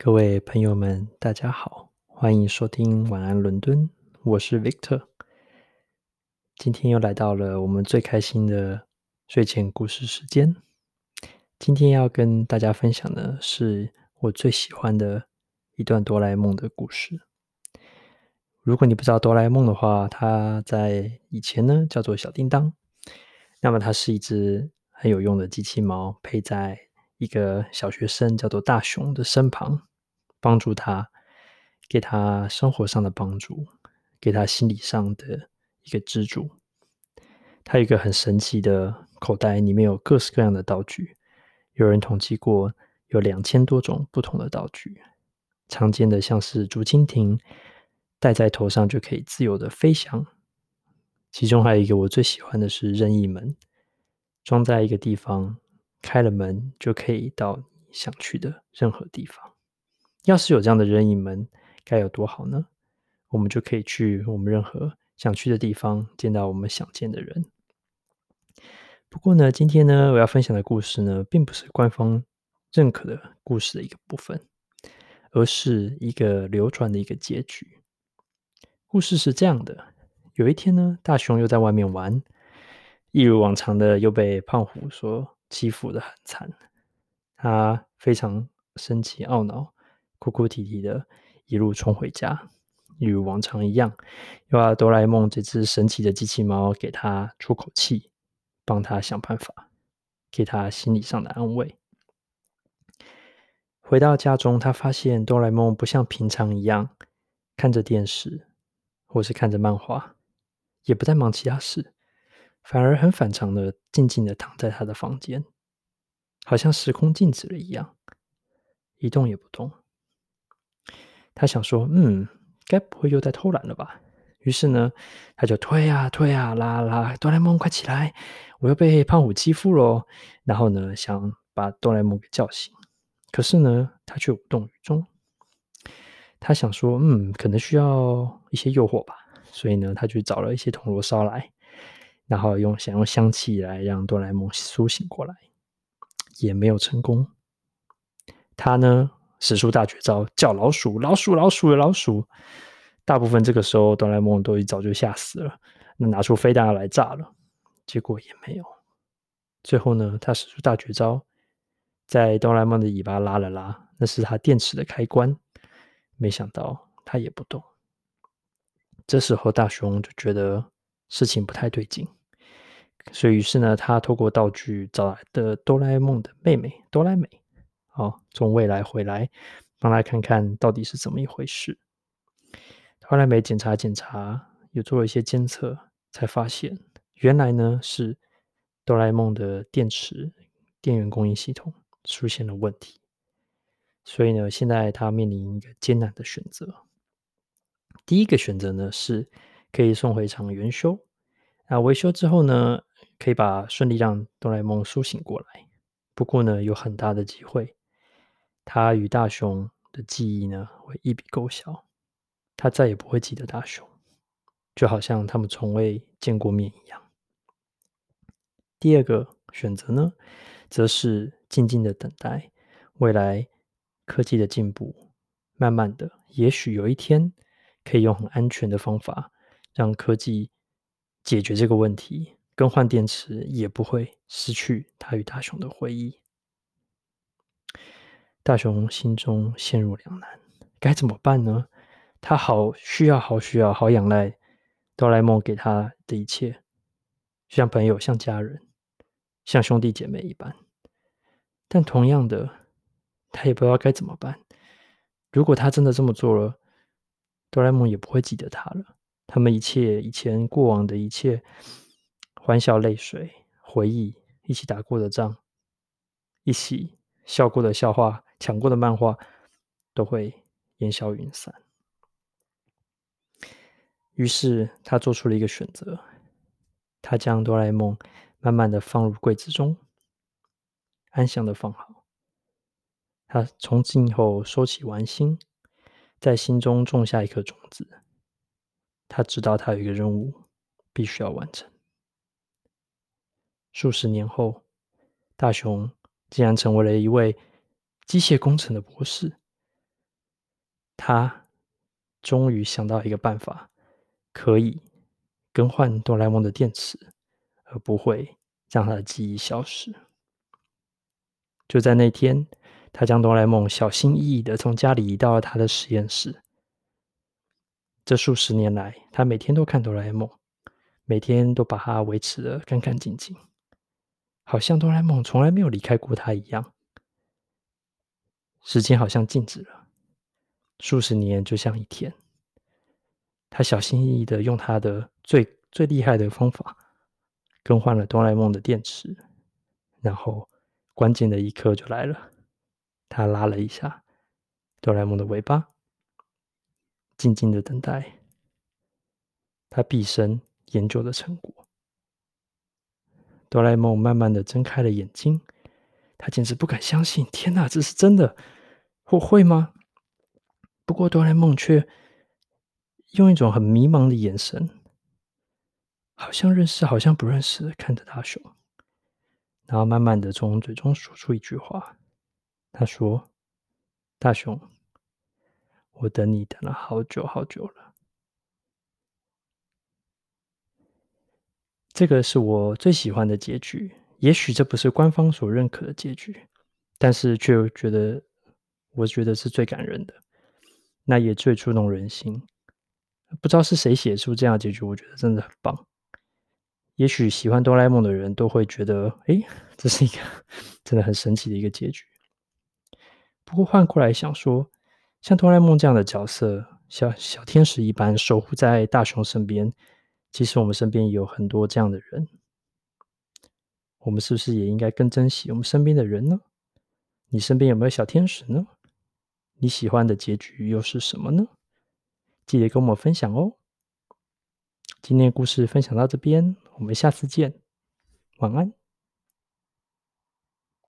各位朋友们，大家好，欢迎收听晚安伦敦，我是 Victor。今天又来到了我们最开心的睡前故事时间。今天要跟大家分享的是我最喜欢的一段哆啦 A 梦的故事。如果你不知道哆啦 A 梦的话，它在以前呢叫做小叮当。那么它是一只很有用的机器猫，配在一个小学生叫做大雄的身旁。帮助他，给他生活上的帮助，给他心理上的一个支柱。他有一个很神奇的口袋，里面有各式各样的道具。有人统计过，有两千多种不同的道具。常见的像是竹蜻蜓，戴在头上就可以自由的飞翔。其中还有一个我最喜欢的是任意门，装在一个地方，开了门就可以到你想去的任何地方。要是有这样的任意门，该有多好呢？我们就可以去我们任何想去的地方，见到我们想见的人。不过呢，今天呢，我要分享的故事呢，并不是官方认可的故事的一个部分，而是一个流传的一个结局。故事是这样的：有一天呢，大雄又在外面玩，一如往常的又被胖虎所欺负得很惨，他非常生气懊恼。哭哭啼啼的，一路冲回家，一如往常一样，又要哆啦 A 梦这只神奇的机器猫给他出口气，帮他想办法，给他心理上的安慰。回到家中，他发现哆啦 A 梦不像平常一样看着电视，或是看着漫画，也不再忙其他事，反而很反常的静静的躺在他的房间，好像时空静止了一样，一动也不动。他想说：“嗯，该不会又在偷懒了吧？”于是呢，他就推啊推啊拉拉，哆啦 A 梦快起来！我又被胖虎欺负喽。然后呢，想把哆啦 A 梦给叫醒，可是呢，他却无动于衷。他想说：“嗯，可能需要一些诱惑吧。”所以呢，他去找了一些铜锣烧来，然后用想用香气来让哆啦 A 梦苏醒过来，也没有成功。他呢，使出大绝招，叫老鼠，老鼠，老鼠的，老鼠。大部分这个时候，哆啦 A 梦都一早就吓死了，那拿出飞弹来炸了，结果也没有。最后呢，他使出大绝招，在哆啦 A 梦的尾巴拉了拉，那是他电池的开关。没想到他也不动。这时候大雄就觉得事情不太对劲，所以于是呢，他透过道具找来的哆啦 A 梦的妹妹哆啦美。好，从未来回来，帮他看看到底是怎么一回事。后来没检查检查，又做了一些监测，才发现原来呢是哆啦 A 梦的电池电源供应系统出现了问题。所以呢，现在他面临一个艰难的选择。第一个选择呢是可以送回厂维修，那维修之后呢，可以把顺利让哆啦 A 梦苏醒过来。不过呢，有很大的机会。他与大雄的记忆呢，会一笔勾销，他再也不会记得大雄，就好像他们从未见过面一样。第二个选择呢，则是静静的等待未来科技的进步，慢慢的，也许有一天可以用很安全的方法，让科技解决这个问题，更换电池也不会失去他与大雄的回忆。大雄心中陷入两难，该怎么办呢？他好需要，好需要，好仰赖哆啦 A 梦给他的一切，像朋友，像家人，像兄弟姐妹一般。但同样的，他也不知道该怎么办。如果他真的这么做了，哆啦 A 梦也不会记得他了。他们一切以前过往的一切，欢笑泪水回忆，一起打过的仗，一起笑过的笑话。抢过的漫画都会烟消云散。于是他做出了一个选择，他将哆啦 A 梦慢慢的放入柜子中，安详的放好。他从今以后收起玩心，在心中种下一颗种子。他知道他有一个任务必须要完成。数十年后，大雄竟然成为了一位机械工程的博士，他终于想到一个办法，可以更换哆啦 A 梦的电池，而不会让他的记忆消失。就在那天，他将哆啦 A 梦小心翼翼的从家里移到了他的实验室。这数十年来，他每天都看哆啦 A 梦，每天都把它维持的干干净净，好像哆啦 A 梦从来没有离开过他一样。时间好像静止了，数十年就像一天。他小心翼翼的用他的最最厉害的方法，更换了哆啦 A 梦的电池，然后关键的一刻就来了。他拉了一下哆啦 A 梦的尾巴。静静的等待他毕生研究的成果。哆啦 A 梦慢慢的睁开了眼睛，他简直不敢相信，天哪，这是真的？我会吗？不过哆啦 A 梦却用一种很迷茫的眼神，好像认识，好像不认识的看着大雄，然后慢慢的从嘴中说出一句话，他说：“大雄。”我等你等了好久好久了，这个是我最喜欢的结局。也许这不是官方所认可的结局，但是却觉得，我觉得是最感人的，那也最触动人心。不知道是谁写出这样结局，我觉得真的很棒。也许喜欢哆啦 A 梦的人都会觉得，诶，这是一个真的很神奇的一个结局。不过换过来想说。像哆啦 A 梦这样的角色，小小天使一般守护在大雄身边。其实我们身边也有很多这样的人，我们是不是也应该更珍惜我们身边的人呢？你身边有没有小天使呢？你喜欢的结局又是什么呢？记得跟我们分享哦。今天的故事分享到这边，我们下次见，晚安。